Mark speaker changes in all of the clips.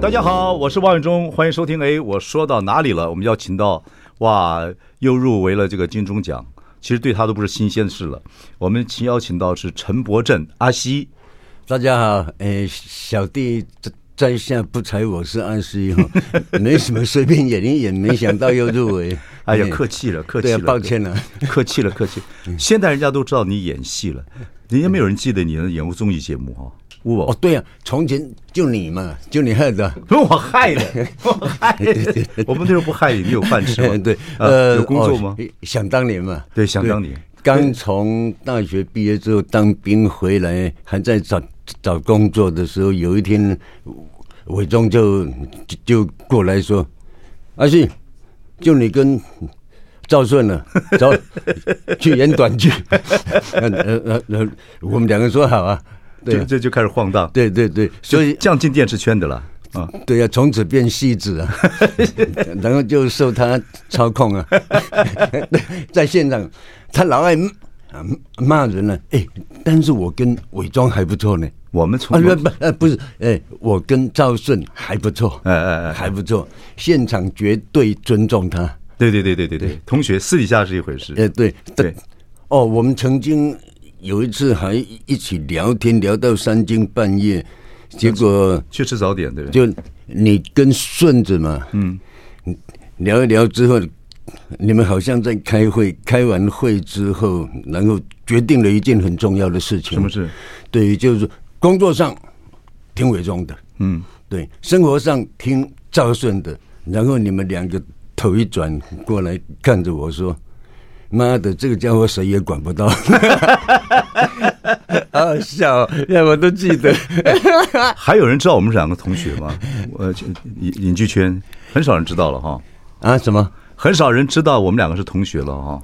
Speaker 1: 大家好，我是王永忠，欢迎收听。哎，我说到哪里了？我们要请到哇，又入围了这个金钟奖。其实对他都不是新鲜的事了。我们请邀请到是陈柏正阿西。
Speaker 2: 大家好，哎，小弟在下不才，我是阿西哈，没什么，随便演一演，没想到又入围。
Speaker 1: 哎呀，客气了，客气了，
Speaker 2: 抱歉了，
Speaker 1: 客气了，客气。现在人家都知道你演戏了，人家没有人记得你能演过综艺节目哈。
Speaker 2: 哦，对呀、啊，从前就你嘛，就你害的，
Speaker 1: 不 是我害的，我害的。我们那时候不害你，你有饭吃吗？
Speaker 2: 对，呃，
Speaker 1: 有工作吗？
Speaker 2: 哦、想当年嘛，
Speaker 1: 对，想当年，
Speaker 2: 刚从大学毕业之后当兵回来，还在找找工作的时候，有一天，伟忠就就过来说：“阿信，就你跟赵顺了，走去演短剧。”呃呃呃，我们两个说好啊。
Speaker 1: 对，这就开始晃荡。
Speaker 2: 对对对，所以
Speaker 1: 这样进电视圈的了啊。
Speaker 2: 对呀、啊，从此变戏子啊，然后就受他操控啊。在现场，他老爱骂人了。哎，但是我跟伪装还不错呢。
Speaker 1: 我们从
Speaker 2: 啊不不不是哎，我跟赵顺还不错。
Speaker 1: 哎哎哎，
Speaker 2: 还不错。现场绝对尊重他。
Speaker 1: 对对对对对对，同学私底下是一回事。
Speaker 2: 哎对对。哦，我们曾经。有一次还一起聊天，聊到三更半夜，结果
Speaker 1: 去吃早点，对不
Speaker 2: 对？就你跟顺子嘛，嗯，聊一聊之后，你们好像在开会，开完会之后，然后决定了一件很重要的事情。
Speaker 1: 什么事？
Speaker 2: 对，就是工作上听伟忠的，嗯，对，生活上听赵顺的。然后你们两个头一转过来看着我说。妈的，这个家伙谁也管不到，好笑，让我都记得。
Speaker 1: 还有人知道我们是两个同学吗？呃，影影剧圈很少人知道了哈。
Speaker 2: 啊？什么？
Speaker 1: 很少人知道我们两个是同学了哈。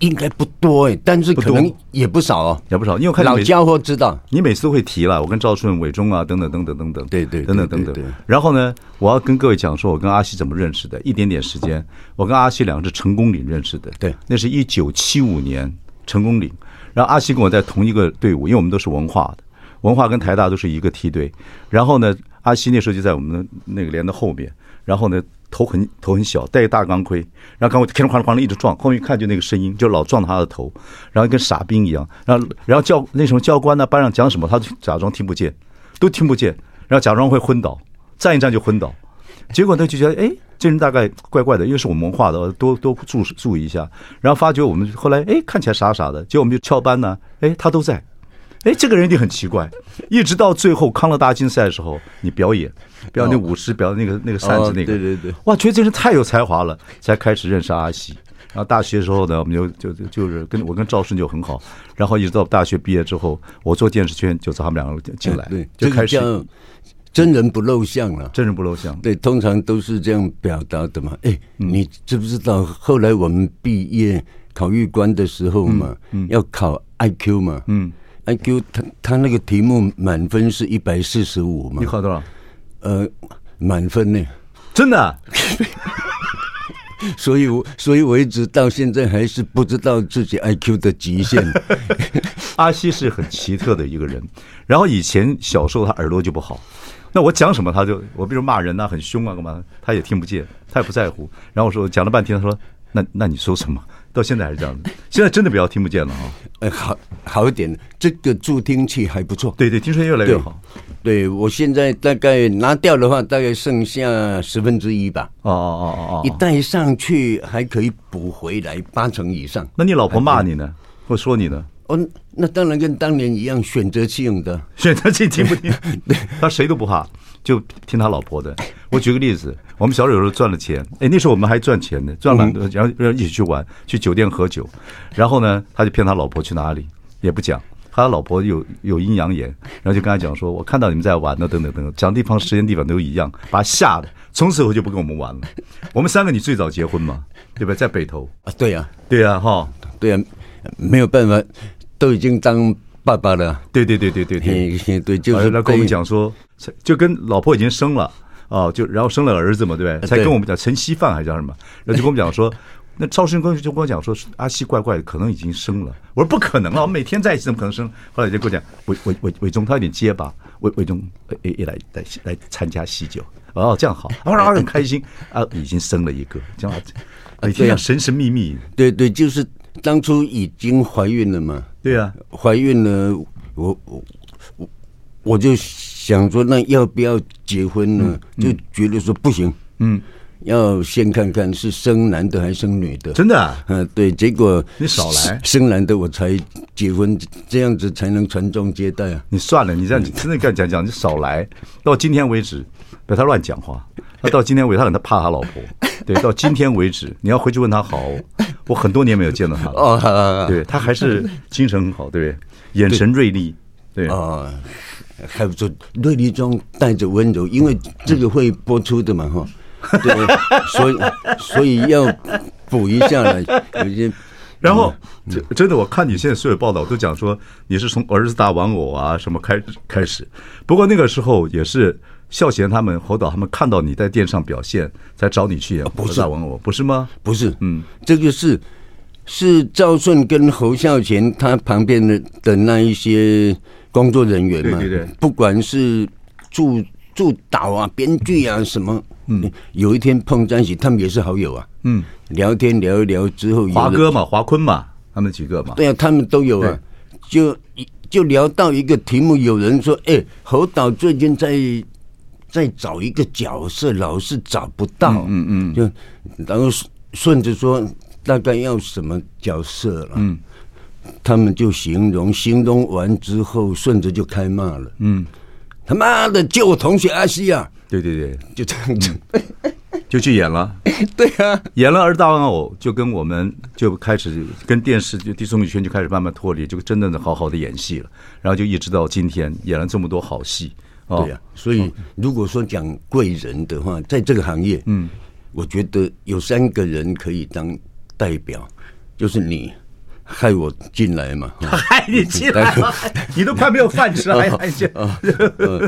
Speaker 2: 应该不多哎，但是可能也不少哦，
Speaker 1: 也不少。因为我看
Speaker 2: 老家伙知道，
Speaker 1: 你每次都会提了。我跟赵顺、伟忠啊，等等等等等等，
Speaker 2: 对对，
Speaker 1: 等等等等。然后呢，我要跟各位讲说，我跟阿西怎么认识的，一点点时间。我跟阿西两个是成功岭认识的，
Speaker 2: 对，
Speaker 1: 那是一九七五年成功岭。然后阿西跟我在同一个队伍，因为我们都是文化的，文化跟台大都是一个梯队。然后呢，阿西那时候就在我们的那个连的后面。然后呢。头很头很小，戴个大钢盔，然后刚我哐哐哐的一直撞，后面一看就那个声音，就老撞他的头，然后跟傻兵一样，然后然后教那时候教官呢，班上讲什么，他就假装听不见，都听不见，然后假装会昏倒，站一站就昏倒，结果他就觉得，哎，这人大概怪怪的，因为是我们文化的，多多注注意一下，然后发觉我们后来，哎，看起来傻傻的，结果我们就翘班呢，哎，他都在。哎，这个人一定很奇怪，一直到最后康乐大竞赛的时候，你表演，表演那舞狮，表演那个那个扇子那个，
Speaker 2: 对对对，
Speaker 1: 哇，觉得这人太有才华了，才开始认识阿西。然后大学的时候呢，我们就就就就是跟我跟赵顺就很好，然后一直到大学毕业之后，我做电视圈就找他们两个进来，
Speaker 2: 对，
Speaker 1: 就开始
Speaker 2: 真人不露相了，
Speaker 1: 真人不露相，
Speaker 2: 对，通常都是这样表达的嘛。哎，你知不知道后来我们毕业考预官的时候嘛，要考 IQ 嘛，嗯。IQ 他他那个题目满分是一百四十五嘛？
Speaker 1: 你考多少？
Speaker 2: 呃，满分呢？
Speaker 1: 真的、啊？
Speaker 2: 所以我所以我一直到现在还是不知道自己 IQ 的极限。
Speaker 1: 阿西是很奇特的一个人，然后以前小时候他耳朵就不好，那我讲什么他就我比如骂人呐、啊，很凶啊干嘛，他也听不见，他也不在乎。然后我说讲了半天，他说那那你说什么？到现在还是这样子，现在真的比较听不见了啊！
Speaker 2: 哎，好好一点，这个助听器还不错。
Speaker 1: 对对，听说越来越好。
Speaker 2: 对，对我现在大概拿掉的话，大概剩下十分之一吧。
Speaker 1: 哦哦哦哦哦！
Speaker 2: 一戴上去还可以补回来八成以上。
Speaker 1: 那你老婆骂你呢？或说你呢？
Speaker 2: 哦，那当然跟当年一样，选择性的
Speaker 1: 选择性听不听？对，他谁都不怕，就听他老婆的。我举个例子，我们小时候有时候赚了钱，哎，那时候我们还赚钱呢，赚了，然后然后一起去玩，去酒店喝酒，然后呢，他就骗他老婆去哪里，也不讲。他老婆有有阴阳眼，然后就跟他讲说：“我看到你们在玩呢，等等等等，讲地方、时间、地方都一样，把他吓的，从此以后就不跟我们玩了。我们三个你最早结婚嘛，对不对？在北投
Speaker 2: 啊，对呀，
Speaker 1: 对呀，哈，
Speaker 2: 对呀，没有办法，都已经当爸爸了。
Speaker 1: 对对对对对对，
Speaker 2: 对，就是
Speaker 1: 跟我们讲说，就跟老婆已经生了啊，就然后生了儿子嘛，对不对？才跟我们讲陈稀饭还叫什么？然后就跟我们讲说。”那赵世坤就跟我讲说，阿西怪怪的，可能已经生了。我说不可能啊，我们每天在一起怎么可能生？后来就跟我讲，伟伟伟伟忠他有点结巴，伟伟忠也也来来来参加喜酒。哦，这样好，然后很开心啊，已经生了一个，这样 每天要神神秘秘。
Speaker 2: 对对，就是当初已经怀孕了嘛。
Speaker 1: 对啊，
Speaker 2: 怀孕了，我我我我就想说，那要不要结婚呢？就觉得说不行。嗯。要先看看是生男的还是生女的，
Speaker 1: 真的啊？
Speaker 2: 嗯，对，结果
Speaker 1: 你少来
Speaker 2: 生男的我才结婚，这样子才能传宗接代啊！
Speaker 1: 你算了，你这样真的跟讲讲，你少来。到今天为止，不要他乱讲话。他到今天为止，他可能怕他老婆。对，到今天为止，你要回去问他好。我很多年没有见到他了。哦，对，他还是 精神很好，对不对？眼神锐利，对
Speaker 2: 啊，还不错，锐利中带着温柔，因为这个会播出的嘛，哈。对，所以所以要补一下了，有些。
Speaker 1: 然后，真的，我看你现在所有报道都讲说你是从儿子大玩偶啊什么开开始。不过那个时候也是孝贤他们侯导他们看到你在电视上表现，才找你去演不是大玩偶，不是吗？
Speaker 2: 不是，嗯，这个是是赵顺跟侯孝贤他旁边的的那一些工作人员嘛，对对对，不管是助助导啊、编剧啊什么。嗯，有一天碰在一起，他们也是好友啊。嗯，聊天聊一聊之后，
Speaker 1: 华哥嘛，华坤嘛，他们几个嘛。
Speaker 2: 对啊，他们都有啊。就就聊到一个题目，有人说：“哎，侯导最近在在找一个角色，老是找不到。”嗯嗯，就然后顺着说大概要什么角色了。嗯，他们就形容，形容完之后，顺着就开骂了。嗯，他妈的，就我同学阿西啊！
Speaker 1: 对对对，
Speaker 2: 就这样子，
Speaker 1: 就去演了。
Speaker 2: 对啊，
Speaker 1: 演了而大玩偶，就跟我们就开始跟电视就综艺圈就开始慢慢脱离，就真正的好好的演戏了。然后就一直到今天演了这么多好戏。
Speaker 2: 对呀，所以如果说讲贵人的话，在这个行业，嗯，我觉得有三个人可以当代表，就是你害我进来嘛，
Speaker 1: 害你进来，你都快没有饭吃了，还害进，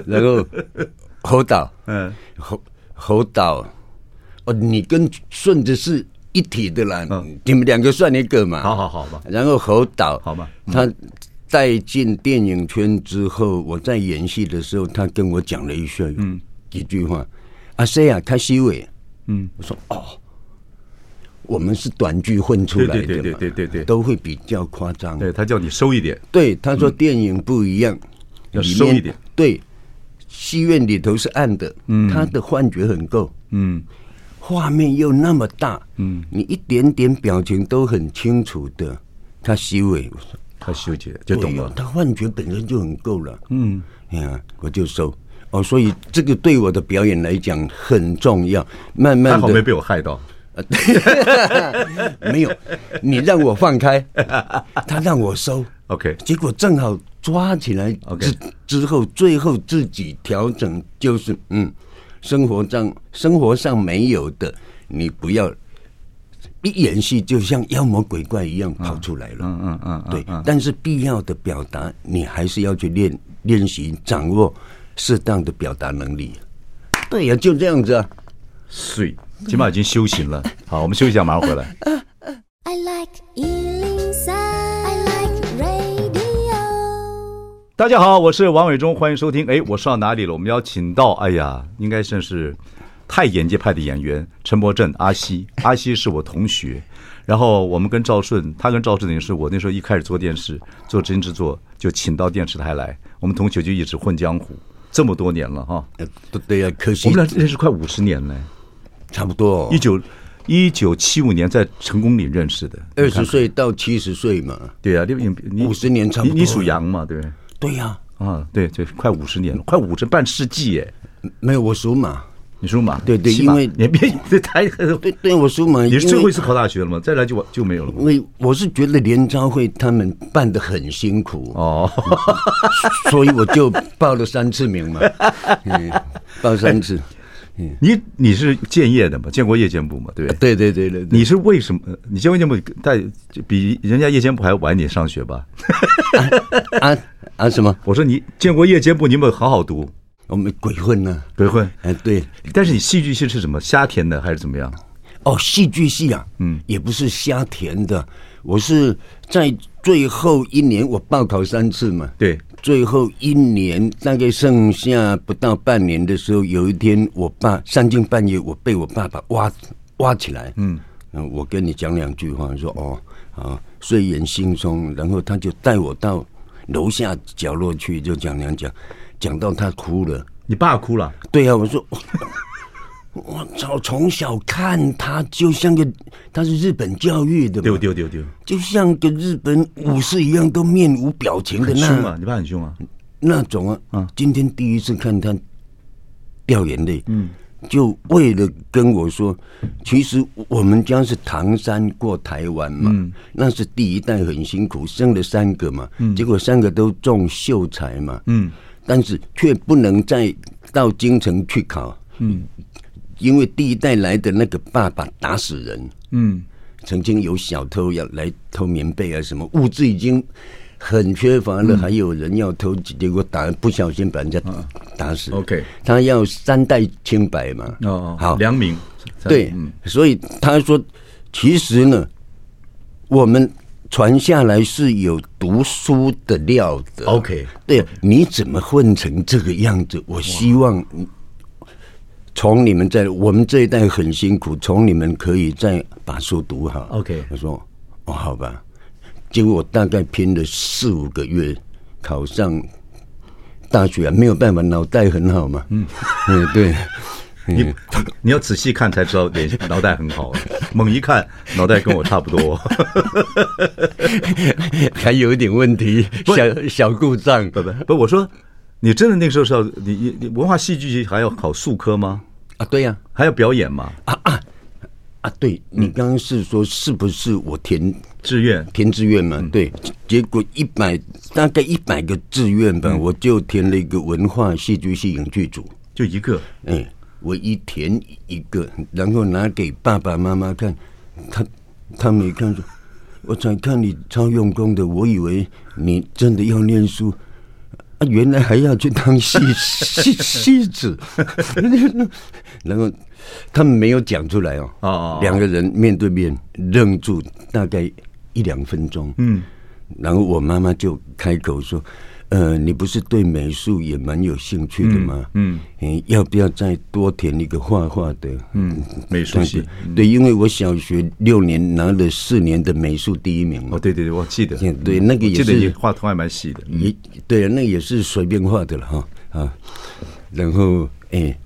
Speaker 2: 然后。侯导，嗯，侯侯导，哦，你跟顺子是一体的啦，嗯，你们两个算一个嘛，
Speaker 1: 好好好吧。
Speaker 2: 然后侯导，
Speaker 1: 好吧，
Speaker 2: 他带进电影圈之后，我在演戏的时候，他跟我讲了一句，嗯，几句话，阿西啊，开西伟，嗯，我说哦，我们是短剧混出来的嘛，对对对对对，都会比较夸张，
Speaker 1: 对他叫你收一点，
Speaker 2: 对，他说电影不一样，
Speaker 1: 要收一点，
Speaker 2: 对。戏院里头是暗的，嗯，他的幻觉很够，嗯，画面又那么大，嗯，你一点点表情都很清楚的，他修诶，
Speaker 1: 他修姐就懂了，
Speaker 2: 他幻觉本身就很够了，嗯，呀，我就收。哦，所以这个对我的表演来讲很重要，慢慢的，
Speaker 1: 没被我害到，
Speaker 2: 没有，你让我放开，他让我收
Speaker 1: ，OK，
Speaker 2: 结果正好。抓起来之之后，最后自己调整，就是嗯，生活上生活上没有的，你不要一演戏就像妖魔鬼怪一样跑出来了。嗯嗯嗯，对。但是必要的表达，你还是要去练练习，掌握适当的表达能力。对呀，就这样子啊。
Speaker 1: 所以起码已经修行了。好，我们休息一下，马上回来。I like 大家好，我是王伟忠，欢迎收听。哎，我说到哪里了？我们邀请到，哎呀，应该算是太演技派的演员陈柏正阿西。阿西是我同学，然后我们跟赵顺，他跟赵顺也是我那时候一开始做电视做真人制作，就请到电视台来。我们同学就一直混江湖这么多年了哈。
Speaker 2: 对呀，可惜
Speaker 1: 我们俩认识快五十年了，
Speaker 2: 差不多。
Speaker 1: 一九一九七五年在成功岭认识的，
Speaker 2: 二十岁到七十岁嘛。
Speaker 1: 对呀，你你
Speaker 2: 五十年差不多。
Speaker 1: 你属羊嘛？对。
Speaker 2: 对呀，
Speaker 1: 啊，对，对，快五十年了，快五十半世纪耶。
Speaker 2: 没有，我属马。
Speaker 1: 你输嘛，
Speaker 2: 对对，因为
Speaker 1: 你别这太
Speaker 2: 对对，我输嘛。
Speaker 1: 你是最后一次考大学了吗？再来就就没有了。
Speaker 2: 因为我是觉得联招会他们办的很辛苦
Speaker 1: 哦，
Speaker 2: 所以我就报了三次名嘛，嗯，报三次。
Speaker 1: 你你是建业的嘛？建国夜间部嘛？对不
Speaker 2: 对？对对对对。
Speaker 1: 你是为什么？你建国夜间部在比人家夜间部还晚点上学吧？
Speaker 2: 啊啊什么？
Speaker 1: 我说你建国夜间部，你们好好读。
Speaker 2: 我们鬼混呢？
Speaker 1: 鬼混。
Speaker 2: 哎，对。
Speaker 1: 但是你戏剧系是什么？瞎填的还是怎么样？
Speaker 2: 哦，戏剧系啊，嗯，也不是瞎填的。我是在最后一年，我报考三次嘛。
Speaker 1: 对。
Speaker 2: 最后一年，大概剩下不到半年的时候，有一天，我爸三更半夜，我被我爸爸挖挖起来。嗯，我跟你讲两句话，说哦，啊，睡眼惺忪，然后他就带我到楼下角落去，就讲两讲，讲到他哭了。
Speaker 1: 你爸哭了？
Speaker 2: 对呀、啊，我说。我操！从小看他，就像个他是日本教育的，
Speaker 1: 丢丢丢丢，
Speaker 2: 就像个日本武士一样，都面无表情的那。
Speaker 1: 很凶啊！你爸很凶啊？
Speaker 2: 那种啊，啊！今天第一次看他掉眼泪，嗯，就为了跟我说，其实我们家是唐山过台湾嘛，嗯，那是第一代很辛苦，生了三个嘛，嗯，结果三个都中秀才嘛，嗯，但是却不能再到京城去考，嗯。因为第一代来的那个爸爸打死人，嗯，曾经有小偷要来偷棉被啊，什么物资已经很缺乏了，还有人要偷，结果打不小心把人家打死。OK，他要三代清白嘛。哦，好，
Speaker 1: 良民。
Speaker 2: 对，所以他说，其实呢，我们传下来是有读书的料的。
Speaker 1: OK，
Speaker 2: 对，你怎么混成这个样子？我希望。从你们在我们这一代很辛苦，从你们可以再把书读好。
Speaker 1: OK，
Speaker 2: 我说哦，好吧。结果我大概拼了四五个月，考上大学，啊，没有办法，脑袋很好嘛。嗯 嗯，对。
Speaker 1: 你 你要仔细看才知道，脸脑袋很好。猛一看，脑袋跟我差不多，
Speaker 2: 还有一点问题，小小故障。
Speaker 1: 不不不，我说。你真的那个时候是要你你文化戏剧系还要考数科吗？
Speaker 2: 啊，对呀，
Speaker 1: 还要表演吗？
Speaker 2: 啊啊啊！对，你刚刚是说是不是我填
Speaker 1: 志愿
Speaker 2: 填志愿嘛？对，结果一百大概一百个志愿吧，我就填了一个文化戏剧系影剧组，
Speaker 1: 就一个，
Speaker 2: 哎，我一填一个，然后拿给爸爸妈妈看，他他没看出，我才看你超用功的，我以为你真的要念书。啊，原来还要去当戏戏戏子，然后他们没有讲出来哦。哦，两个人面对面愣住，大概一两分钟。嗯，然后我妈妈就开口说。呃，你不是对美术也蛮有兴趣的吗？嗯，嗯，要不要再多填一个画画的？
Speaker 1: 嗯，美术系。
Speaker 2: 对，因为我小学六年拿了四年的美术第一名。
Speaker 1: 哦，对对对，我记得。
Speaker 2: 对，那个也是。
Speaker 1: 画图还蛮细的。
Speaker 2: 也对，那也是随便画的了哈啊。然后哎，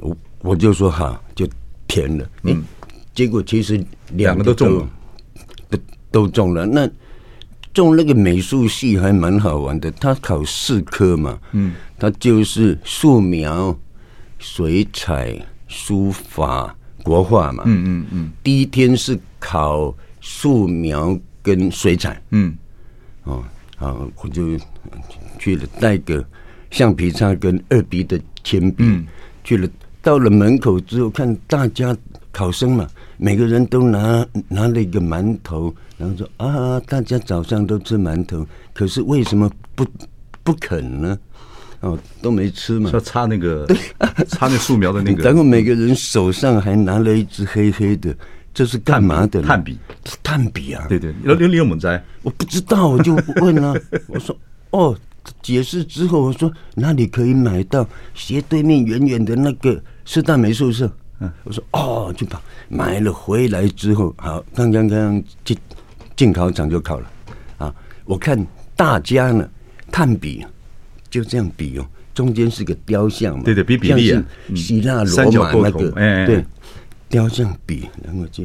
Speaker 2: 我我就说好，就填了。嗯，结果其实两个都中了，都都中了。那。中那个美术系还蛮好玩的，他考四科嘛，嗯，他就是素描、水彩、书法、国画嘛，嗯嗯嗯。第一天是考素描跟水彩，嗯，哦，好，我就去了，带个橡皮擦跟二 B 的铅笔，去了。到了门口之后，看大家考生嘛，每个人都拿拿了一个馒头。然后说啊，大家早上都吃馒头，可是为什么不不肯呢？哦，都没吃嘛。
Speaker 1: 要擦那个，对，擦那素描的那个。
Speaker 2: 然后每个人手上还拿了一支黑黑的，这是干嘛的？
Speaker 1: 炭笔，
Speaker 2: 炭笔啊！
Speaker 1: 对对，你你有没在？
Speaker 2: 我不知道，我就问啊。我说哦，解释之后，我说哪里可以买到？斜对面远远的那个师大美术社。嗯，我说哦，就把买了回来之后，好，刚刚刚进。进考场就考了，啊！我看大家呢，炭笔就这样比哦，中间是个雕像嘛，
Speaker 1: 对对，比比例啊，
Speaker 2: 希腊罗马那个，对，雕像比，然后就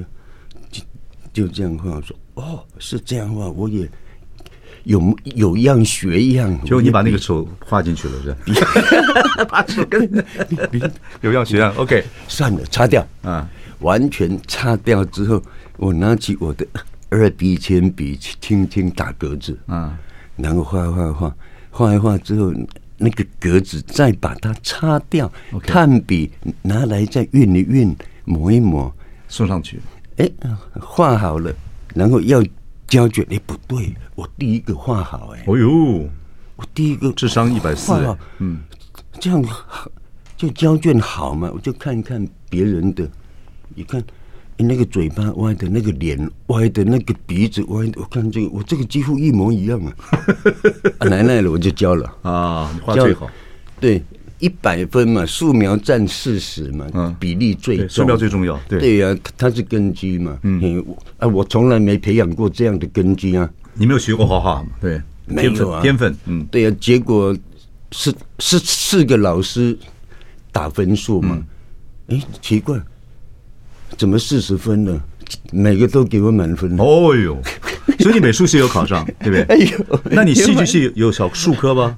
Speaker 2: 就就这样画，我说哦，是这样画，我也有有样学样。
Speaker 1: 结果你把那个手画进去了，是吧？把手跟 有样学样。OK，
Speaker 2: 算了，擦掉
Speaker 1: 啊，
Speaker 2: 完全擦掉之后，我拿起我的二 B 铅笔，轻轻打格子
Speaker 1: 嗯，
Speaker 2: 然后画画画，画一画之后，那个格子再把它擦掉，炭笔拿来再熨一熨，抹一抹，
Speaker 1: 送上去。
Speaker 2: 哎，画好了，然后要胶卷。哎，不对，我第一个画好。哎，
Speaker 1: 哦呦，
Speaker 2: 我第一个
Speaker 1: 智商一百四。
Speaker 2: 嗯，这样就胶卷好嘛？我就看看别人的，你看，那个嘴巴歪的，那个脸歪的，那个鼻子歪的，我看这个，我这个几乎一模一样啊！啊，奶奶了，我就教了。
Speaker 1: 啊，画最好，
Speaker 2: 对。一百分嘛，素描占四十嘛，嗯，比例最重，
Speaker 1: 素描最重要，对。
Speaker 2: 对呀，它是根基嘛，嗯，啊，我从来没培养过这样的根基啊，
Speaker 1: 你没有学过画画吗？对，
Speaker 2: 没有啊，
Speaker 1: 天分，嗯，
Speaker 2: 对呀，结果是是四个老师打分数嘛，哎，奇怪，怎么四十分呢？每个都给我满分，
Speaker 1: 哦哟，所以你美术系有考上，对不对？哎呦，那你戏剧系有小数科吗？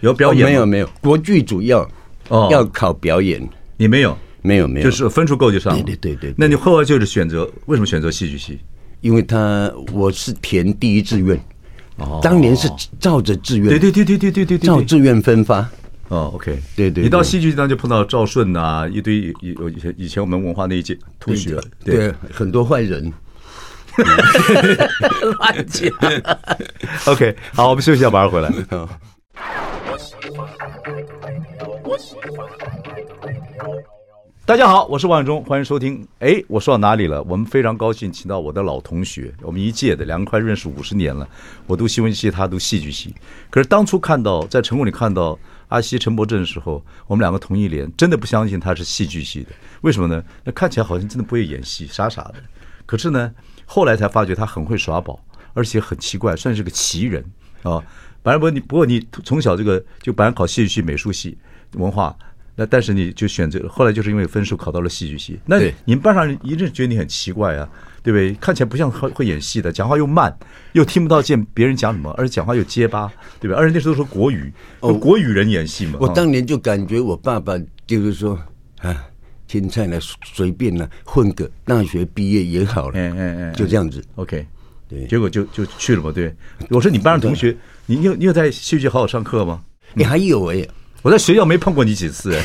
Speaker 1: 有表演、哦、
Speaker 2: 没有没有，国剧主要哦。要考表演，
Speaker 1: 你没有？
Speaker 2: 没有没有，
Speaker 1: 就是分数够就上。了。
Speaker 2: 对对对对，
Speaker 1: 那你后来就是选择为什么选择戏剧系？
Speaker 2: 因为他我是填第一志愿，哦，当年是照着志愿，
Speaker 1: 对对对对对对对，
Speaker 2: 照志愿分发。
Speaker 1: 哦，OK，
Speaker 2: 对，对对，
Speaker 1: 你到戏剧当就碰到赵顺呐，一堆以以前以前我们文化那一届同学，
Speaker 2: 对很多坏人，
Speaker 1: 乱讲。OK，好，我们休息一下，马上回来。大家好，我是王伟忠，欢迎收听。哎，我说到哪里了？我们非常高兴，请到我的老同学，我们一届的，两个快认识五十年了。我读新闻系，他读戏剧系。可是当初看到在成功里看到阿西陈柏正的时候，我们两个同一连，真的不相信他是戏剧系的。为什么呢？那看起来好像真的不会演戏，傻傻的。可是呢，后来才发觉他很会耍宝，而且很奇怪，算是个奇人啊。反正不你，不过你从小这个就本来考戏剧系、美术系、文化。那但是你就选择后来就是因为分数考到了戏剧系，那你们班上人一直觉得你很奇怪啊，对不对？看起来不像会会演戏的，讲话又慢，又听不到见别人讲什么，而且讲话又结巴，对吧？而且那时候都说国语，哦，国语人演戏嘛。
Speaker 2: 我当年就感觉我爸爸就是说啊，青菜呢随便呢混个大学毕业也好了，嗯嗯嗯，就这样子。
Speaker 1: OK，对，结果就就去了嘛。对，我说你班上同学，你你有你有在戏剧好好上课吗？
Speaker 2: 你还有哎。
Speaker 1: 我在学校没碰过你几次，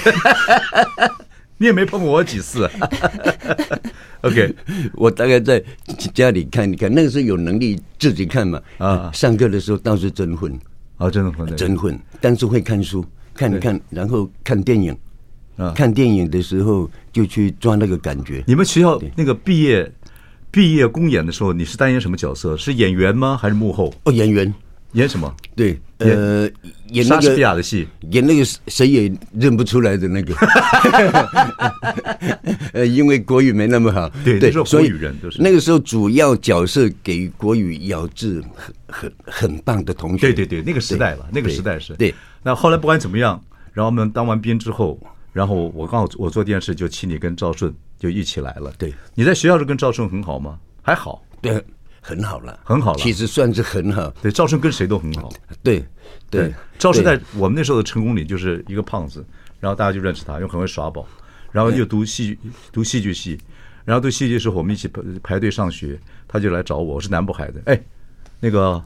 Speaker 1: 你也没碰过我几次。OK，
Speaker 2: 我大概在家里看，一看那个时候有能力自己看嘛。啊，上课的时候倒是真混
Speaker 1: 啊，真的混，
Speaker 2: 真混。但是会看书，看一看，然后看电影。啊，看电影的时候就去抓那个感觉。
Speaker 1: 你们学校那个毕业毕业公演的时候，你是担任什么角色？是演员吗？还是幕后？
Speaker 2: 哦，演员。
Speaker 1: 演什么？
Speaker 2: 对，呃，演那个莎士比亚
Speaker 1: 的戏，
Speaker 2: 演那个谁也认不出来的那个，呃，因为国语没那么好，
Speaker 1: 对对，所以人
Speaker 2: 那个时候主要角色给国语咬字很很很棒的同学，
Speaker 1: 对对对，那个时代了，那个时代是。对，那后来不管怎么样，然后我们当完兵之后，然后我刚好我做电视，就请你跟赵顺就一起来了。
Speaker 2: 对，
Speaker 1: 你在学校是跟赵顺很好吗？还好，
Speaker 2: 对。很好了，
Speaker 1: 很好了，
Speaker 2: 其实算是很好。
Speaker 1: 对，赵顺跟谁都很好。
Speaker 2: 对，对，
Speaker 1: 赵顺在我们那时候的成功里就是一个胖子，然后大家就认识他，又很会耍宝，然后又读戏剧读戏剧系，然后读戏剧时候我们一起排排队上学，他就来找我，我是南部海的，哎，那个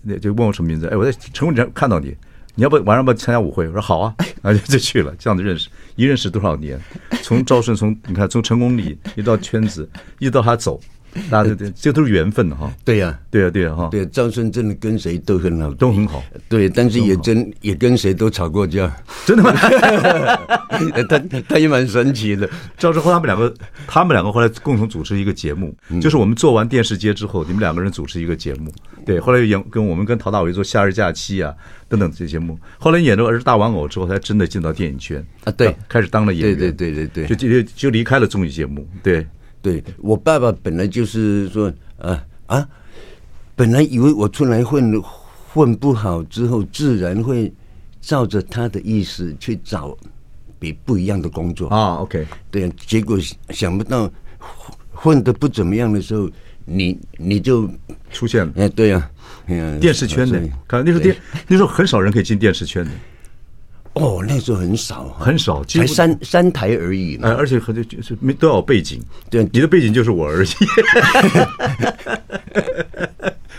Speaker 1: 那就问我什么名字？哎，我在成功里看到你，你要不晚上不参加舞会？我说好啊，然后就去了，这样子认识，一认识多少年？从赵顺从你看从成功里一到圈子，一直到他走。那对对，这都是缘分哈。对呀，对呀，对呀哈。
Speaker 2: 对，赵顺真的跟谁都很好，
Speaker 1: 都很好。
Speaker 2: 对，但是也真也跟谁都吵过架。
Speaker 1: 真的吗？
Speaker 2: 他他也蛮神奇的。
Speaker 1: 赵顺和他们两个，他们两个后来共同主持一个节目，就是我们做完电视节之后，你们两个人主持一个节目。对，后来又演跟我们跟陶大伟做《夏日假期》啊等等这些节目。后来演了《儿时大玩偶》之后，才真的进到电影圈
Speaker 2: 啊。对，
Speaker 1: 开始当了演员。
Speaker 2: 对对对对对，
Speaker 1: 就就就离开了综艺节目。对。
Speaker 2: 对，我爸爸本来就是说啊啊，本来以为我出来混混不好之后，自然会照着他的意思去找比不一样的工作
Speaker 1: 啊。OK，
Speaker 2: 对，结果想不到混的不怎么样的时候，你你就
Speaker 1: 出现了。
Speaker 2: 哎，对呀，
Speaker 1: 电视圈的，看那时候电那时候很少人可以进电视圈的。
Speaker 2: 哦，那时候很少，
Speaker 1: 很少，
Speaker 2: 才三三台而已。
Speaker 1: 哎，而且很多就是没都要有背景。
Speaker 2: 对，
Speaker 1: 你的背景就是我而已。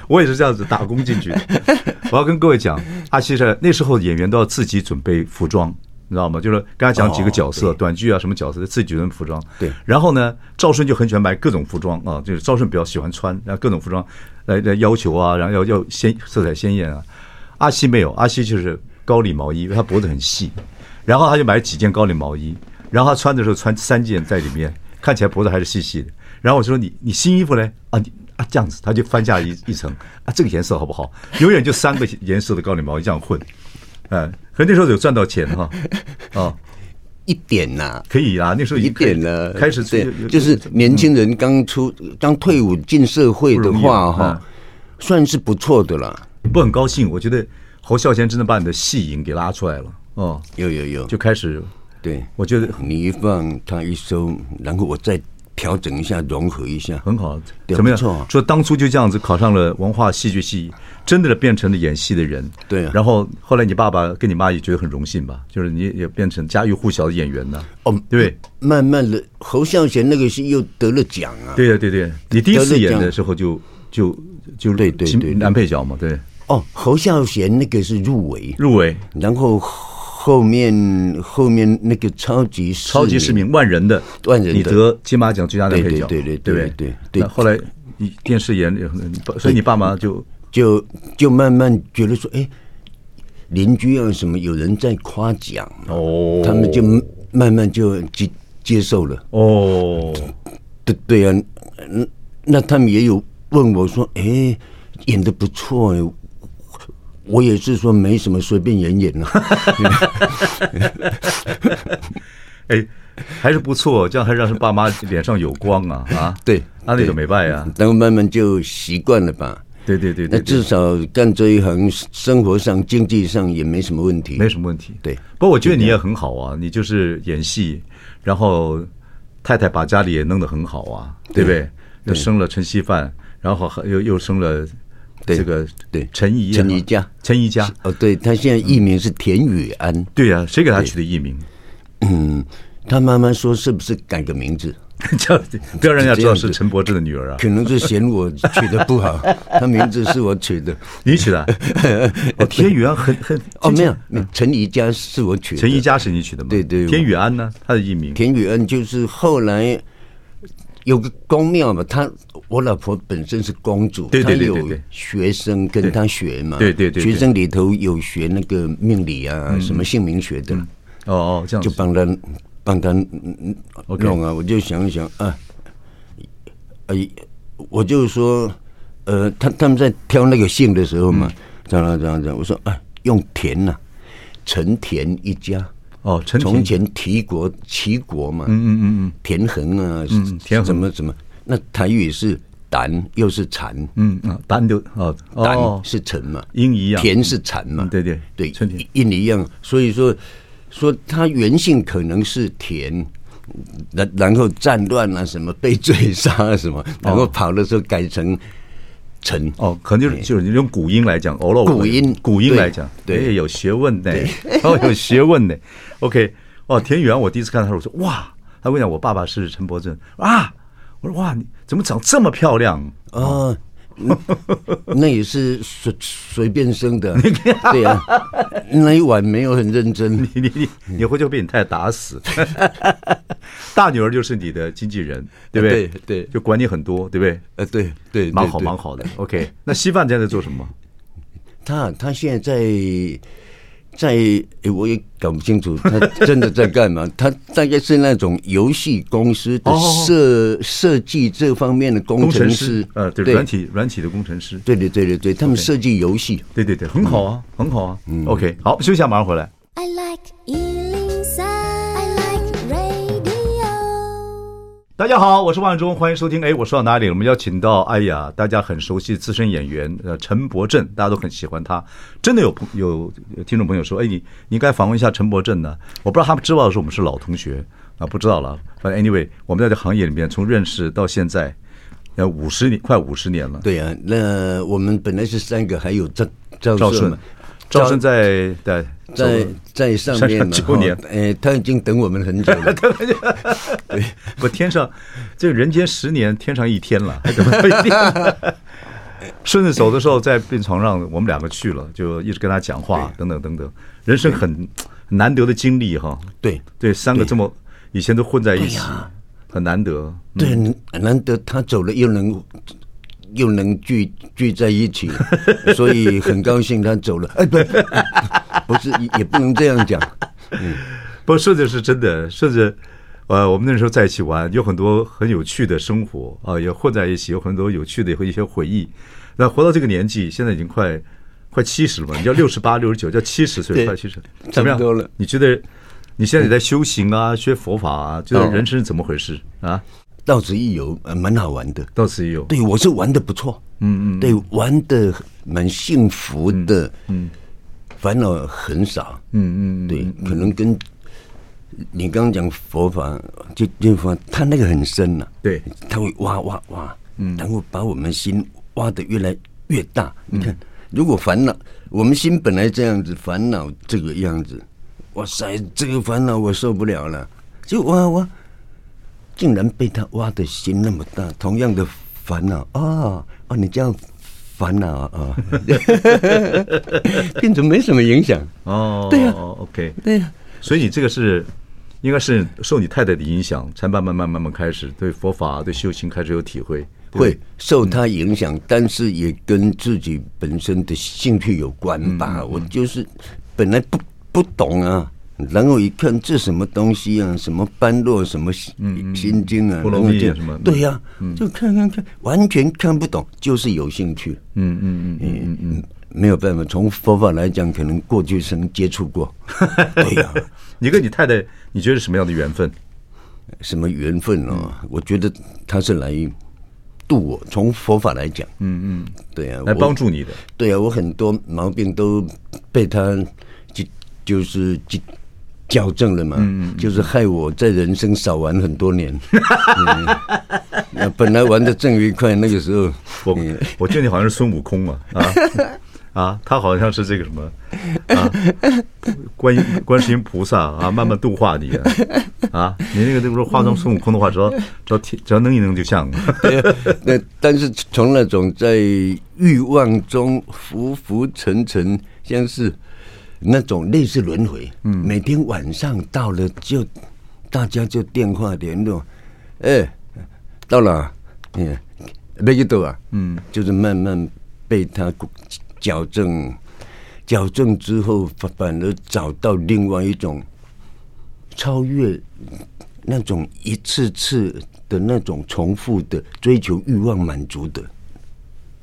Speaker 1: 我也是这样子打工进去的。我要跟各位讲，阿西是那时候演员都要自己准备服装，你知道吗？就是刚才讲几个角色，短剧啊什么角色，自己准备服装。
Speaker 2: 对。
Speaker 1: 然后呢，赵顺就很喜欢买各种服装啊，就是赵顺比较喜欢穿，然后各种服装来来要求啊，然后要要鲜色彩鲜艳啊。阿西没有，阿西就是。高领毛衣，因为他脖子很细，然后他就买了几件高领毛衣，然后他穿的时候穿三件在里面，看起来脖子还是细细的。然后我说你你新衣服呢？啊你啊这样子，他就翻下一一层啊这个颜色好不好？永远就三个颜色的高领毛衣这样混，哎，可那时候有赚到钱哈啊
Speaker 2: 一点呐、啊，
Speaker 1: 可以啊，那时候
Speaker 2: 一点呢，
Speaker 1: 开始
Speaker 2: 对，就是年轻人刚出刚退伍进社会的话哈，算是不错的了。
Speaker 1: 不很高兴，我觉得。侯孝贤真的把你的戏瘾给拉出来了哦，
Speaker 2: 有有有，
Speaker 1: 就开始，
Speaker 2: 对，
Speaker 1: 我觉得
Speaker 2: 你一放他一收，然后我再调整一下，融合一下，
Speaker 1: 很好，怎么样？说当初就这样子考上了文化戏剧系，真的变成了演戏的人，
Speaker 2: 对。
Speaker 1: 然后后来你爸爸跟你妈也觉得很荣幸吧，就是你也变成家喻户晓的演员呢，哦，对。
Speaker 2: 慢慢的，侯孝贤那个戏又得了奖啊，
Speaker 1: 对呀对对，你第一次演的时候就就就
Speaker 2: 对对对。
Speaker 1: 男配角嘛，对。
Speaker 2: 哦，侯孝贤那个是入围，
Speaker 1: 入围，
Speaker 2: 然后后面后面那个超级
Speaker 1: 超级市民万人的。
Speaker 2: 万人的，
Speaker 1: 你得金马奖最佳男配角，
Speaker 2: 对对对对对对。
Speaker 1: 后来你电视演，所以你爸妈就
Speaker 2: 就就慢慢觉得说，哎，邻居啊什么有人在夸奖。
Speaker 1: 哦，
Speaker 2: 他们就慢慢就接接受了。
Speaker 1: 哦，
Speaker 2: 对对啊，那那他们也有问我说，哎，演的不错哎。我也是说没什么，随便演演了。
Speaker 1: 哎，还是不错，这样还让爸妈脸上有光啊啊！
Speaker 2: 对，
Speaker 1: 那那个没办呀，
Speaker 2: 然后慢慢就习惯了吧。
Speaker 1: 对对对，对，
Speaker 2: 那至少干这一行，生活上、经济上也没什么问题，
Speaker 1: 没什么问题。
Speaker 2: 对，
Speaker 1: 不过我觉得你也很好啊，你就是演戏，然后太太把家里也弄得很好啊，对不对？又生了陈稀饭，然后又又生了。这个
Speaker 2: 对
Speaker 1: 陈怡
Speaker 2: 陈怡佳
Speaker 1: 陈怡佳
Speaker 2: 哦，对他现在艺名是田雨安。
Speaker 1: 对呀，谁给他取的艺名？
Speaker 2: 嗯，他妈妈说是不是改个名字？
Speaker 1: 叫不要让人家知道是陈柏志的女儿啊。
Speaker 2: 可能是嫌我取的不好，他名字是我取的，
Speaker 1: 你取的？哦，田雨安很很
Speaker 2: 哦，没有，陈怡佳是我取的，
Speaker 1: 陈怡佳是你取的吗？
Speaker 2: 对对，
Speaker 1: 田雨安呢？他的艺名？
Speaker 2: 田雨安就是后来有个宫庙嘛，他。我老婆本身是公主，
Speaker 1: 对对对，
Speaker 2: 有学生跟她学嘛，
Speaker 1: 对对对，
Speaker 2: 学生里头有学那个命理啊，什么姓名学的，
Speaker 1: 哦哦，这样
Speaker 2: 就帮她帮他弄啊，我就想一想啊，哎，我就说，呃，他他们在挑那个姓的时候嘛，这样这样这样，我说啊，用田呐，陈田一家，
Speaker 1: 哦，陈
Speaker 2: 从前提国齐国嘛，
Speaker 1: 嗯嗯嗯嗯，
Speaker 2: 田横啊，
Speaker 1: 嗯，田横。
Speaker 2: 怎么怎么。那台语是胆，又是蝉，
Speaker 1: 嗯啊，胆就哦，
Speaker 2: 胆是沉嘛，
Speaker 1: 音一样，
Speaker 2: 田是蝉嘛，
Speaker 1: 对对
Speaker 2: 对，音一样，所以说说它原性可能是田，然然后战乱啊什么被追杀啊什么，然后跑的时候改成沉，
Speaker 1: 哦，可能就是就是你用古音来讲，哦喽，
Speaker 2: 古音
Speaker 1: 古音来讲，对，有学问的，哦，有学问的，OK，哦，田雨安，我第一次看他，我说哇，他跟我讲，我爸爸是陈伯正。啊。我说哇，你怎么长这么漂亮啊？
Speaker 2: 哦，那也是随随便生的，对呀、啊。那一晚没有很认真，
Speaker 1: 你你你你回去被你太太打死。大女儿就是你的经纪人，对不对？
Speaker 2: 对对，
Speaker 1: 就管你很多，对不对？
Speaker 2: 呃，对对，
Speaker 1: 蛮好蛮好的。OK，那稀饭现在在做什么？
Speaker 2: 他他现在在。在，我也搞不清楚他 真的在干嘛。他大概是那种游戏公司的设设计这方面的工程师，
Speaker 1: 呃，对，软体软体的工程师。
Speaker 2: 对对对对对，他们设计游戏，
Speaker 1: 对对对，很好啊，很好啊。OK，好，休息一下，马上回来。大家好，我是万忠，欢迎收听。哎，我说到哪里了？我们邀请到，哎呀，大家很熟悉资深演员，呃，陈柏正，大家都很喜欢他。真的有朋有听众朋友说，哎，你你应该访问一下陈柏正呢。我不知道他们知道的时候，我们是老同学啊，不知道了。反正 anyway，我们在这行业里面从认识到现在，要五十年，快五十年了。
Speaker 2: 对啊，那我们本来是三个，还有赵赵顺嘛，
Speaker 1: 赵生在在
Speaker 2: 在在上面
Speaker 1: 九年，
Speaker 2: 哎，他已经等我们很久了。
Speaker 1: 对，不，天上这人间十年，天上一天了，还怎么不一定？顺着走的时候，在病床上，我们两个去了，就一直跟他讲话，等等等等。人生很难得的经历哈。对对，三个这么以前都混在一起，很难得。
Speaker 2: 对，难得他走了又能又能聚聚在一起，所以很高兴他走了。哎，不，不是，也不能这样讲。嗯，
Speaker 1: 不，顺子是真的，顺子。呃，我们那时候在一起玩，有很多很有趣的生活啊，也混在一起，有很多有趣的一些回忆。那活到这个年纪，现在已经快快七十了嘛？你 叫六十八、六十九，叫七十岁，快七十，怎么样？你觉得你现在也在修行啊，学佛法啊，觉得人生是怎么回事啊？
Speaker 2: 到此一游，呃蛮好玩的。
Speaker 1: 到此一游，
Speaker 2: 对我是玩的不错，嗯嗯，对，玩的蛮幸福的，嗯，烦恼很少，嗯嗯，对，可能跟。你刚刚讲佛法，就就佛，他那个很深呐、啊，
Speaker 1: 对，
Speaker 2: 他会挖挖挖，嗯，然后把我们心挖的越来越大。嗯、你看，如果烦恼，我们心本来这样子，烦恼这个样子，哇塞，这个烦恼我受不了了，就挖挖，竟然被他挖的心那么大。同样的烦恼啊，哦，哦，你这样烦恼啊，哦、变成没什么影响
Speaker 1: 哦。
Speaker 2: 对呀、啊、
Speaker 1: ，OK，
Speaker 2: 对呀、啊，
Speaker 1: 所以你这个是。应该是受你太太的影响，才慢慢慢慢慢开始对佛法、对修行开始有体会。
Speaker 2: 会受他影响，但是也跟自己本身的兴趣有关吧。我就是本来不不懂啊，然后一看这什么东西啊，什么般若，什么心经啊，
Speaker 1: 波罗蜜什么？
Speaker 2: 对呀，就看看看，完全看不懂，就是有兴趣。嗯嗯嗯嗯嗯，没有办法，从佛法来讲，可能过去生接触过。对呀。
Speaker 1: 你跟你太太，你觉得什么样的缘分？
Speaker 2: 什么缘分哦？我觉得他是来度我。从佛法来讲，嗯嗯，对啊，
Speaker 1: 来帮助你的。
Speaker 2: 对啊，我很多毛病都被他就就是矫正了嘛。嗯，就是害我在人生少玩很多年。那 本来玩的正愉快，那个时候，
Speaker 1: 我我记得你好像是孙悟空嘛啊。啊，他好像是这个什么啊，观音、观世音菩萨啊，慢慢度化你啊，啊，你那个如果化妆孙悟空的话，只要 只要只要弄一弄就像了。
Speaker 2: 那但是从那种在欲望中浮浮沉沉，像是那种类似轮回，嗯，每天晚上到了就大家就电话联络，哎，到了，嗯，没几多啊，嗯，就是慢慢被他。矫正，矫正之后，反反而找到另外一种超越那种一次次的那种重复的追求欲望满足的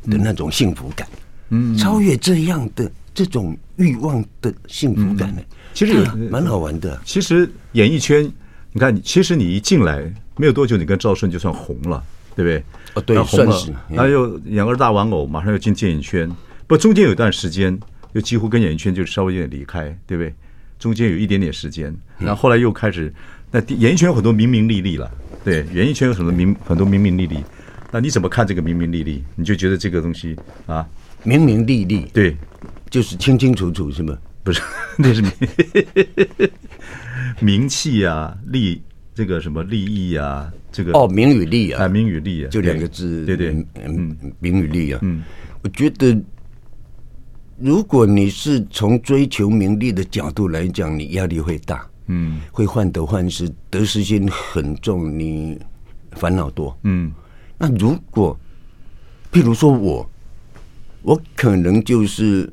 Speaker 2: 的那种幸福感。嗯，超越这样的这种欲望的幸福感呢，其实也蛮好玩的。
Speaker 1: 其实演艺圈，你看，其实你一进来没有多久，你跟赵顺就算红了，对不对？
Speaker 2: 哦，对，算是。
Speaker 1: 然后又演个大玩偶，马上又进电影圈。不，中间有一段时间，又几乎跟演艺圈就稍微有点离开，对不对？中间有一点点时间，然后后来又开始，那演艺圈有很多名名利利了，对，演艺圈有很多名很多名名利利，那你怎么看这个名名利利？你就觉得这个东西啊，
Speaker 2: 名名利利，
Speaker 1: 对，
Speaker 2: 就是清清楚楚，是吗？
Speaker 1: 不是，那是名名气啊，利这个什么利益啊，这个
Speaker 2: 哦，名与利啊，
Speaker 1: 名与利啊，
Speaker 2: 就两个字，
Speaker 1: 对对，
Speaker 2: 嗯，名与利啊，嗯，我觉得。如果你是从追求名利的角度来讲，你压力会大，嗯，会患得患失，得失心很重，你烦恼多，嗯。那如果，譬如说我，我可能就是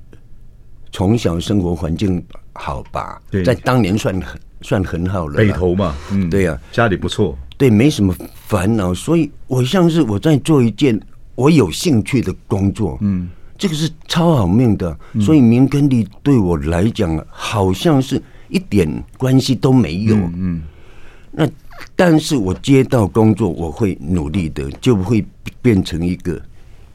Speaker 2: 从小生活环境好吧，在当年算很算很好了，
Speaker 1: 北投嘛，嗯，
Speaker 2: 对呀，
Speaker 1: 家里不错，
Speaker 2: 对，没什么烦恼，所以我像是我在做一件我有兴趣的工作，嗯。这个是超好命的，所以名跟利对我来讲，好像是一点关系都没有。嗯，那但是我接到工作，我会努力的，就会变成一个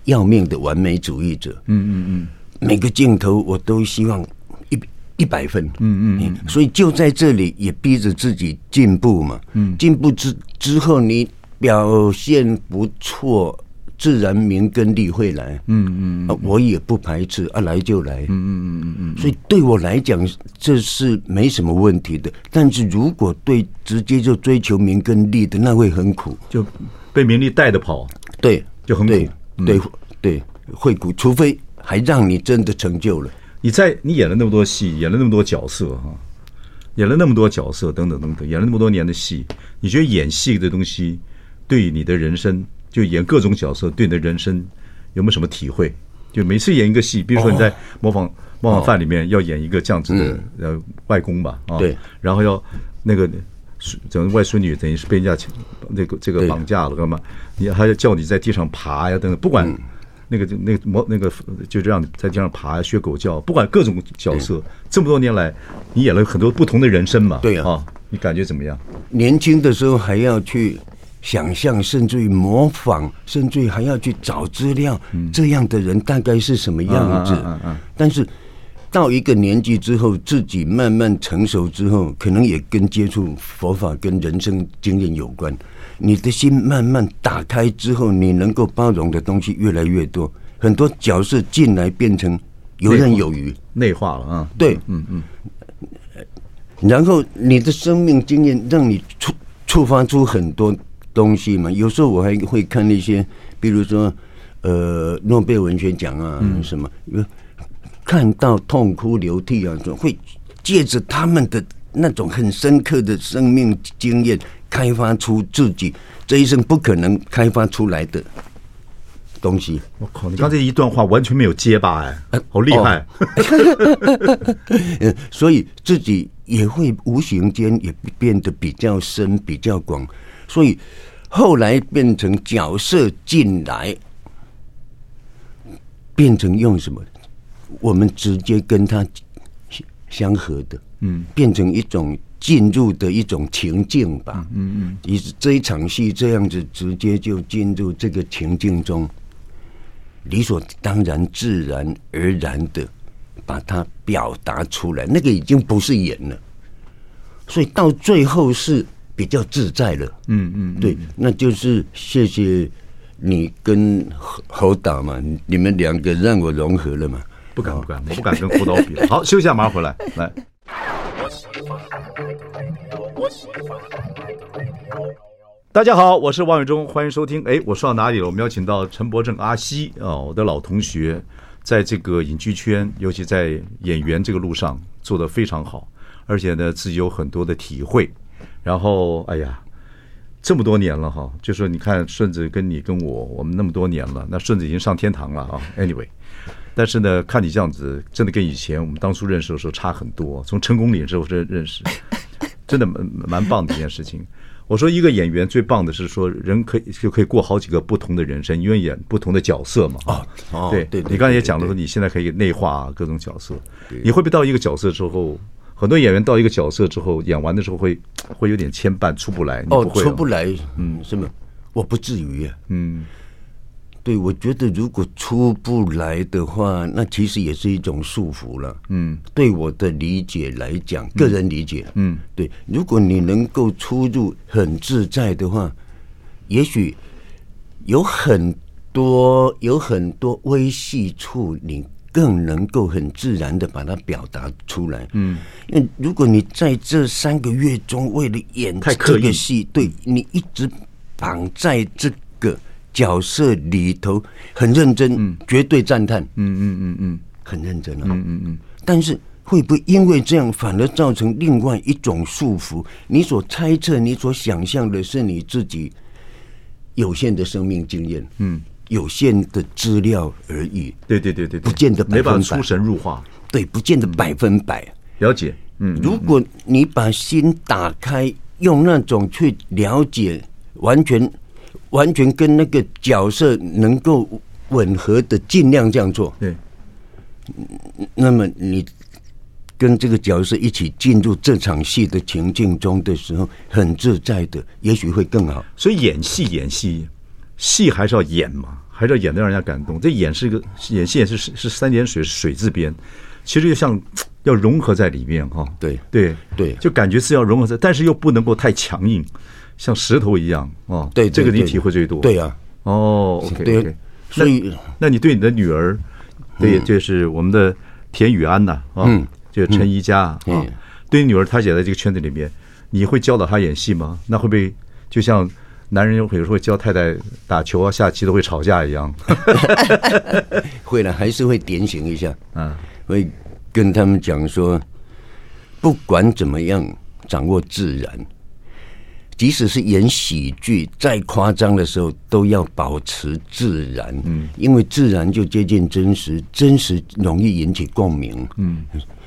Speaker 2: 要命的完美主义者。嗯嗯嗯，每个镜头我都希望一一百分。嗯嗯，所以就在这里也逼着自己进步嘛。嗯，进步之之后，你表现不错。自然名跟利会来，
Speaker 1: 嗯嗯，
Speaker 2: 啊，我也不排斥啊，来就来，
Speaker 1: 嗯嗯嗯嗯，
Speaker 2: 所以对我来讲这是没什么问题的。但是如果对直接就追求名跟利的，那会很苦，
Speaker 1: 就被名利带着跑，
Speaker 2: 对，
Speaker 1: 就很苦，
Speaker 2: 对。对对，会苦，除非还让你真的成就了。
Speaker 1: 你在你演了那么多戏，演了那么多角色哈，演了那么多角色等等等等，演了那么多年的戏，你觉得演戏的东西对你的人生，就演各种角色对你的人生有没有什么体会？就每次演一个戏，比如说你在模仿模仿犯里面要演一个这样子的呃外公吧啊，对，然后要那个整个外孙女等于是被人家那个这个绑架了干嘛？你还要叫你在地上爬呀等等，不管。那个就那个模那个就这样在地上爬学狗叫，不管各种角色，这么多年来，你演了很多不同的人生嘛？对啊，你感觉怎么样？
Speaker 2: 年轻的时候还要去想象，甚至于模仿，甚至于还要去找资料，这样的人大概是什么样子？嗯嗯。但是到一个年纪之后，自己慢慢成熟之后，可能也跟接触佛法跟人生经验有关。你的心慢慢打开之后，你能够包容的东西越来越多，很多角色进来变成游刃有余，
Speaker 1: 内化了啊。
Speaker 2: 对，嗯嗯。然后你的生命经验让你触触发出很多东西嘛。有时候我还会看那些，比如说呃诺贝尔文学奖啊什么，看到痛哭流涕啊，总会借着他们的那种很深刻的生命经验。开发出自己这一生不可能开发出来的东西。
Speaker 1: 我靠！你刚才一段话完全没有结巴哎，好厉害！
Speaker 2: 嗯，所以自己也会无形间也变得比较深、比较广。所以后来变成角色进来，变成用什么？我们直接跟他相合的，嗯，变成一种。进入的一种情境吧，嗯嗯，以这一场戏这样子直接就进入这个情境中，理所当然、自然而然的把它表达出来，那个已经不是演了，所以到最后是比较自在了，嗯嗯，对，那就是谢谢你跟侯侯导嘛，你们两个让我融合了嘛，
Speaker 1: 不敢不敢，我不敢跟侯导比，好，休息下马上回来，来。大家好，我是王伟忠，欢迎收听。哎，我说到哪里了？我们邀请到陈伯正阿西啊，我的老同学，在这个影剧圈，尤其在演员这个路上做得非常好，而且呢，自己有很多的体会。然后，哎呀，这么多年了哈，就说你看顺子跟你跟我，我们那么多年了，那顺子已经上天堂了啊。Anyway。但是呢，看你这样子，真的跟以前我们当初认识的时候差很多。从成功岭之后认认识，真的蛮蛮棒的一件事情。我说一个演员最棒的是说，人可以就可以过好几个不同的人生，因为演不同的角色嘛。啊，对对，你刚才也讲了说，你现在可以内化各种角色。你会不会到一个角色之后，很多演员到一个角色之后，演完的时候会会有点牵绊，出不来？
Speaker 2: 哦，出不来，嗯，是吗？我不至于啊，嗯。对，我觉得如果出不来的话，那其实也是一种束缚了。嗯，对我的理解来讲，个人理解，嗯，对，如果你能够出入很自在的话，也许有很多有很多微细处，你更能够很自然的把它表达出来。嗯，因为如果你在这三个月中为了演这个戏，对你一直绑在这个。角色里头很认真，嗯，绝对赞叹，嗯嗯嗯嗯，很认真啊，嗯嗯嗯。但是会不会因为这样反而造成另外一种束缚？你所猜测、你所想象的是你自己有限的生命经验，嗯，有限的资料而已。
Speaker 1: 对对对对，
Speaker 2: 不见得百分百，
Speaker 1: 没办法出神入化。
Speaker 2: 对，不见得百分百
Speaker 1: 了解。嗯，
Speaker 2: 如果你把心打开，用那种去了解，完全。完全跟那个角色能够吻合的，尽量这样做。对，那么你跟这个角色一起进入这场戏的情境中的时候，很自在的，也许会更好。
Speaker 1: 所以演戏，演戏，戏还是要演嘛，还是要演得让人家感动。这演是一个演戏，也是是三点水水字边，其实就像要融合在里面哈。
Speaker 2: 对
Speaker 1: 对
Speaker 2: 对，
Speaker 1: 就感觉是要融合在，但是又不能够太强硬。像石头一样哦，
Speaker 2: 对，
Speaker 1: 这个你体会最多。
Speaker 2: 对啊，
Speaker 1: 哦，OK
Speaker 2: OK，所以
Speaker 1: 那你对你的女儿，对，就是我们的田雨安呐，啊，就是陈怡佳啊，对你女儿，她也在这个圈子里面，你会教导她演戏吗？那会不会就像男人有时候会教太太打球啊、下棋都会吵架一样？
Speaker 2: 会了，还是会点醒一下，啊，会跟他们讲说，不管怎么样，掌握自然。即使是演喜剧，再夸张的时候，都要保持自然。嗯，因为自然就接近真实，真实容易引起共鸣。嗯，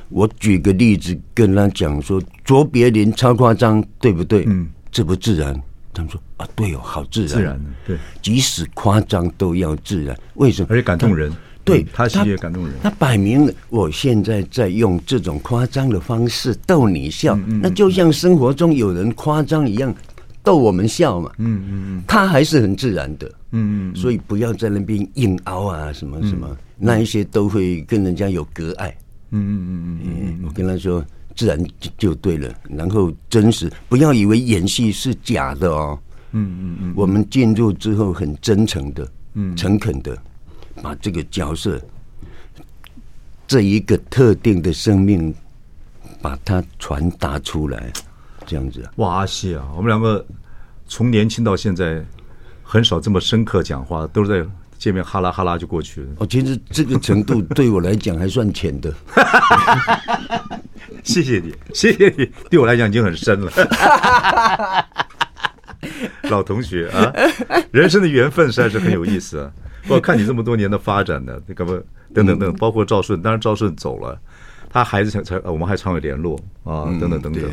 Speaker 2: 我举个例子跟他讲说，卓别林超夸张，对不对？嗯，这不自然。他们说啊，对哦，好自然。
Speaker 1: 自然对，
Speaker 2: 即使夸张都要自然。为什么？
Speaker 1: 而且感动人。
Speaker 2: 对，
Speaker 1: 他喜悦感动人。
Speaker 2: 他摆明了，我现在在用这种夸张的方式逗你笑，那就像生活中有人夸张一样逗我们笑嘛。嗯嗯嗯，他还是很自然的。嗯嗯，所以不要在那边硬凹啊，什么什么，那一些都会跟人家有隔碍。嗯嗯嗯嗯嗯，我跟他说，自然就对了，然后真实，不要以为演戏是假的哦。嗯嗯嗯，我们进入之后很真诚的，嗯，诚恳的。把这个角色，这一个特定的生命，把它传达出来，这样子。
Speaker 1: 哇，阿西啊，我们两个从年轻到现在，很少这么深刻讲话，都是在见面哈拉哈拉就过去了。
Speaker 2: 哦，其实这个程度对我来讲还算浅的。
Speaker 1: 谢谢你，谢谢你，对我来讲已经很深了。老同学啊，人生的缘分实在是很有意思啊。我看你这么多年的发展呢，那个等等等，包括赵顺，当然赵顺走了，他孩子才才，我们还常有联络啊，等等等等。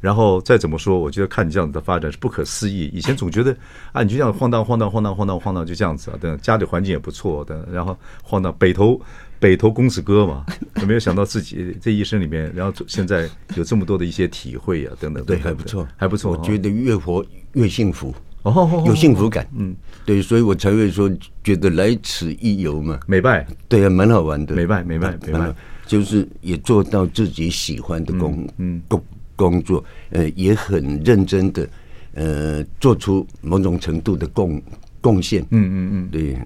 Speaker 1: 然后再怎么说，我觉得看你这样子的发展是不可思议。以前总觉得啊，你就这样晃荡晃荡晃荡晃荡晃荡就这样子啊，等家里环境也不错的，然后晃荡北投北投公子哥嘛，都没有想到自己这一生里面，然后现在有这么多的一些体会啊，等等。
Speaker 2: 对，还不错，
Speaker 1: 还不错。
Speaker 2: 我觉得越活越幸福。哦，有幸福感，嗯，对，所以我才会说觉得来此一游嘛，
Speaker 1: 美拜，
Speaker 2: 对啊，蛮好玩的，
Speaker 1: 美拜，美拜，美拜，
Speaker 2: 就是也做到自己喜欢的工，嗯，工工作，呃，也很认真的，呃，做出某种程度的贡贡献，嗯嗯嗯，对，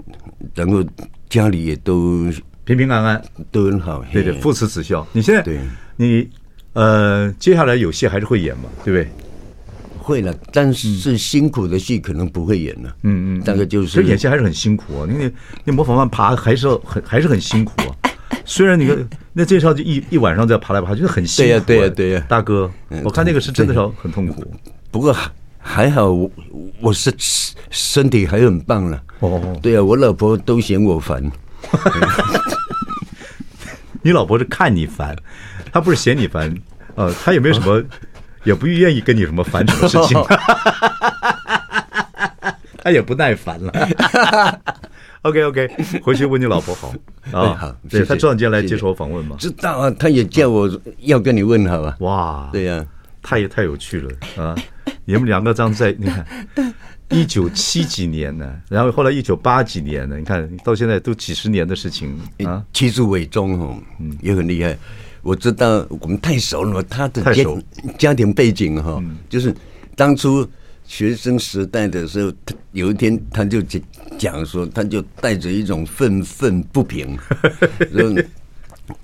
Speaker 2: 然后家里也都
Speaker 1: 平平安安，
Speaker 2: 都很好，
Speaker 1: 对对，父慈子孝。你现在，对，你呃，接下来有戏还是会演嘛，对不对？
Speaker 2: 会了，但是辛苦的戏可能不会演了。嗯嗯，大概就是。
Speaker 1: 所以演戏还是很辛苦啊！你你模仿犯爬还是很还是很辛苦啊。虽然你看那这时候就一一晚上在爬来爬去，很辛苦。
Speaker 2: 对呀对呀对呀，
Speaker 1: 大哥，我看那个是真的是很痛苦。
Speaker 2: 不过还好，我我是身体还很棒了。哦，对呀，我老婆都嫌我烦。
Speaker 1: 你老婆是看你烦，她不是嫌你烦。呃，她有没有什么？也不愿意跟你什么烦什么事情，他也不耐烦了。OK OK，回去问你老婆好啊。好，对，他知道你今天来接受我访问吗？
Speaker 2: 知道啊，他也叫我要跟你问好吧。哇，对呀，
Speaker 1: 他也太有趣了啊！你们两个这样在，你看，一九七几年呢，然后后来一九八几年呢，你看到现在都几十年的事情啊。
Speaker 2: 其实伟忠哦，嗯，也很厉害。我知道我们太熟了，他的家家庭背景哈，就是当初学生时代的时候，他有一天他就讲说，他就带着一种愤愤不平，说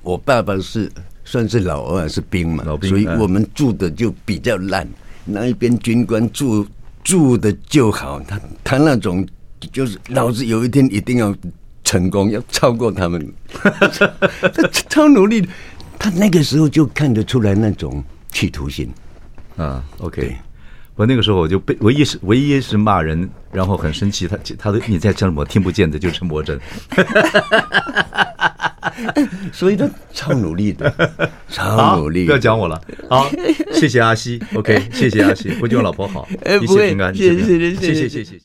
Speaker 2: 我爸爸是算是老二是兵嘛，所以我们住的就比较烂，那一边军官住住的就好，他他那种就是老子有一天一定要成功，要超过他们，他超努力。他那个时候就看得出来那种企图心，
Speaker 1: 啊，OK，我那个时候我就被唯一是唯一是骂人，然后很生气，他他都你在讲什么听不见的，就是陈柏珍，
Speaker 2: 所以他超努力的，超努力，
Speaker 1: 不要讲我了，好，谢谢阿西，OK，谢谢阿西，我祝我老婆好，一切平安，谢谢。谢谢谢谢。